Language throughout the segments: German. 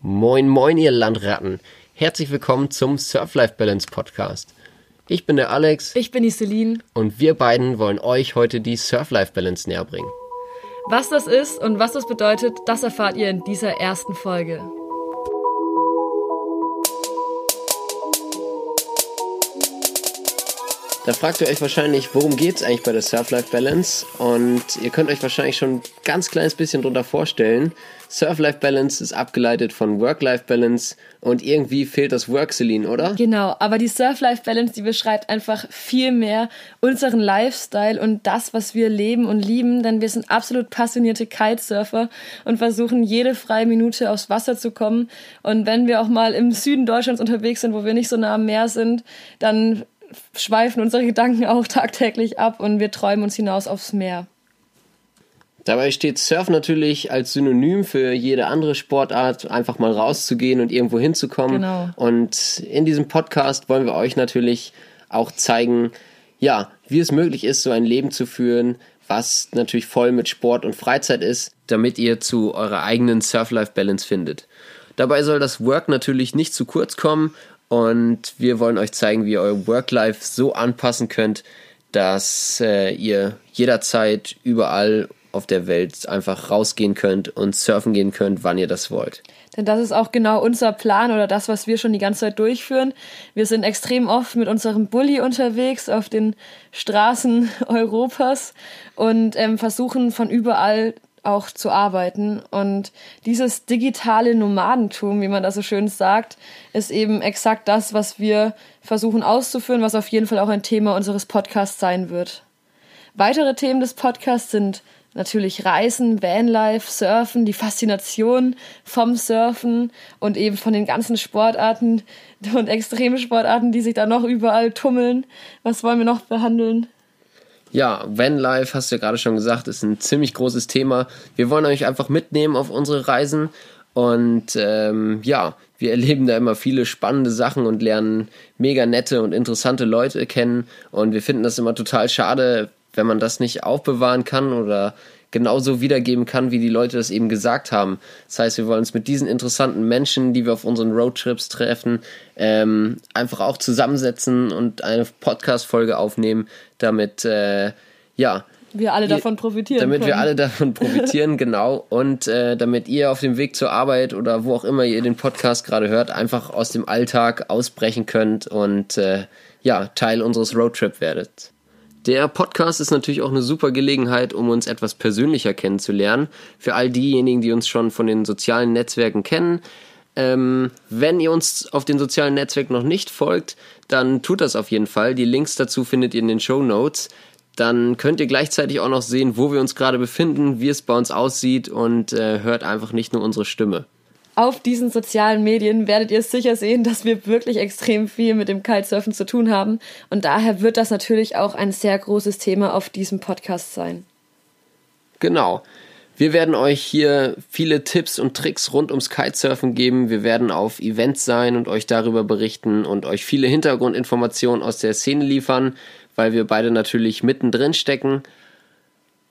Moin, moin, ihr Landratten. Herzlich willkommen zum Surf Life Balance Podcast. Ich bin der Alex. Ich bin die Celine. Und wir beiden wollen euch heute die Surf Life Balance näher bringen. Was das ist und was das bedeutet, das erfahrt ihr in dieser ersten Folge. Da fragt ihr euch wahrscheinlich, worum geht es eigentlich bei der Surf-Life-Balance? Und ihr könnt euch wahrscheinlich schon ein ganz kleines bisschen darunter vorstellen. Surf-Life-Balance ist abgeleitet von Work-Life-Balance und irgendwie fehlt das Work-Celine, oder? Genau, aber die Surf-Life-Balance, die beschreibt einfach viel mehr unseren Lifestyle und das, was wir leben und lieben, denn wir sind absolut passionierte Kitesurfer und versuchen jede freie Minute aufs Wasser zu kommen. Und wenn wir auch mal im Süden Deutschlands unterwegs sind, wo wir nicht so nah am Meer sind, dann schweifen unsere Gedanken auch tagtäglich ab und wir träumen uns hinaus aufs Meer. Dabei steht Surf natürlich als Synonym für jede andere Sportart, einfach mal rauszugehen und irgendwo hinzukommen. Genau. Und in diesem Podcast wollen wir euch natürlich auch zeigen, ja, wie es möglich ist, so ein Leben zu führen, was natürlich voll mit Sport und Freizeit ist, damit ihr zu eurer eigenen Surf-Life-Balance findet. Dabei soll das Work natürlich nicht zu kurz kommen und wir wollen euch zeigen, wie ihr euer Work-Life so anpassen könnt, dass äh, ihr jederzeit überall auf der Welt einfach rausgehen könnt und surfen gehen könnt, wann ihr das wollt. Denn das ist auch genau unser Plan oder das, was wir schon die ganze Zeit durchführen. Wir sind extrem oft mit unserem Bulli unterwegs auf den Straßen Europas und ähm, versuchen von überall auch zu arbeiten. Und dieses digitale Nomadentum, wie man das so schön sagt, ist eben exakt das, was wir versuchen auszuführen, was auf jeden Fall auch ein Thema unseres Podcasts sein wird. Weitere Themen des Podcasts sind natürlich Reisen, Vanlife, Surfen, die Faszination vom Surfen und eben von den ganzen Sportarten und Extremsportarten, die sich da noch überall tummeln. Was wollen wir noch behandeln? Ja, Vanlife, hast du ja gerade schon gesagt, ist ein ziemlich großes Thema. Wir wollen euch einfach mitnehmen auf unsere Reisen und ähm, ja, wir erleben da immer viele spannende Sachen und lernen mega nette und interessante Leute kennen und wir finden das immer total schade, wenn man das nicht aufbewahren kann oder genauso wiedergeben kann, wie die Leute das eben gesagt haben. Das heißt, wir wollen uns mit diesen interessanten Menschen, die wir auf unseren Roadtrips treffen, ähm, einfach auch zusammensetzen und eine Podcast-Folge aufnehmen, damit, äh, ja, wir alle davon profitieren. Damit können. wir alle davon profitieren, genau. Und äh, damit ihr auf dem Weg zur Arbeit oder wo auch immer ihr den Podcast gerade hört, einfach aus dem Alltag ausbrechen könnt und äh, ja, Teil unseres Roadtrip werdet. Der Podcast ist natürlich auch eine super Gelegenheit, um uns etwas persönlicher kennenzulernen. Für all diejenigen, die uns schon von den sozialen Netzwerken kennen. Ähm, wenn ihr uns auf den sozialen Netzwerken noch nicht folgt, dann tut das auf jeden Fall. Die Links dazu findet ihr in den Show Notes. Dann könnt ihr gleichzeitig auch noch sehen, wo wir uns gerade befinden, wie es bei uns aussieht und äh, hört einfach nicht nur unsere Stimme auf diesen sozialen Medien werdet ihr sicher sehen, dass wir wirklich extrem viel mit dem Kitesurfen zu tun haben. Und daher wird das natürlich auch ein sehr großes Thema auf diesem Podcast sein. Genau. Wir werden euch hier viele Tipps und Tricks rund ums Kitesurfen geben. Wir werden auf Events sein und euch darüber berichten und euch viele Hintergrundinformationen aus der Szene liefern, weil wir beide natürlich mittendrin stecken.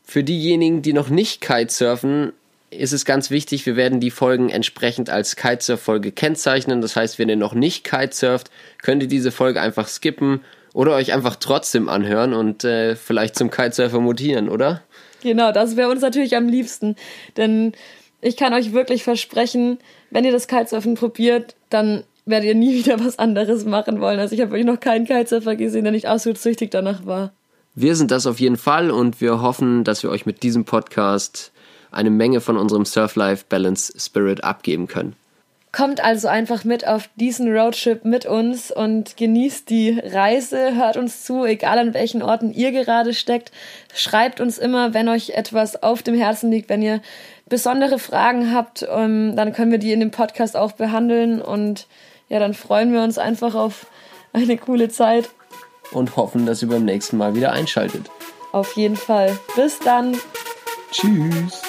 Für diejenigen, die noch nicht Kitesurfen, ist es ganz wichtig, wir werden die Folgen entsprechend als Kitesurf-Folge kennzeichnen. Das heißt, wenn ihr noch nicht Kitesurft, könnt ihr diese Folge einfach skippen oder euch einfach trotzdem anhören und äh, vielleicht zum Kitesurfer mutieren, oder? Genau, das wäre uns natürlich am liebsten. Denn ich kann euch wirklich versprechen, wenn ihr das Kitesurfen probiert, dann werdet ihr nie wieder was anderes machen wollen. Also ich habe wirklich noch keinen Kitesurfer gesehen, der nicht absolut süchtig danach war. Wir sind das auf jeden Fall und wir hoffen, dass wir euch mit diesem Podcast eine Menge von unserem Surf-Life-Balance-Spirit abgeben können. Kommt also einfach mit auf diesen Roadtrip mit uns und genießt die Reise, hört uns zu, egal an welchen Orten ihr gerade steckt. Schreibt uns immer, wenn euch etwas auf dem Herzen liegt, wenn ihr besondere Fragen habt, um, dann können wir die in dem Podcast auch behandeln und ja, dann freuen wir uns einfach auf eine coole Zeit. Und hoffen, dass ihr beim nächsten Mal wieder einschaltet. Auf jeden Fall. Bis dann. Tschüss.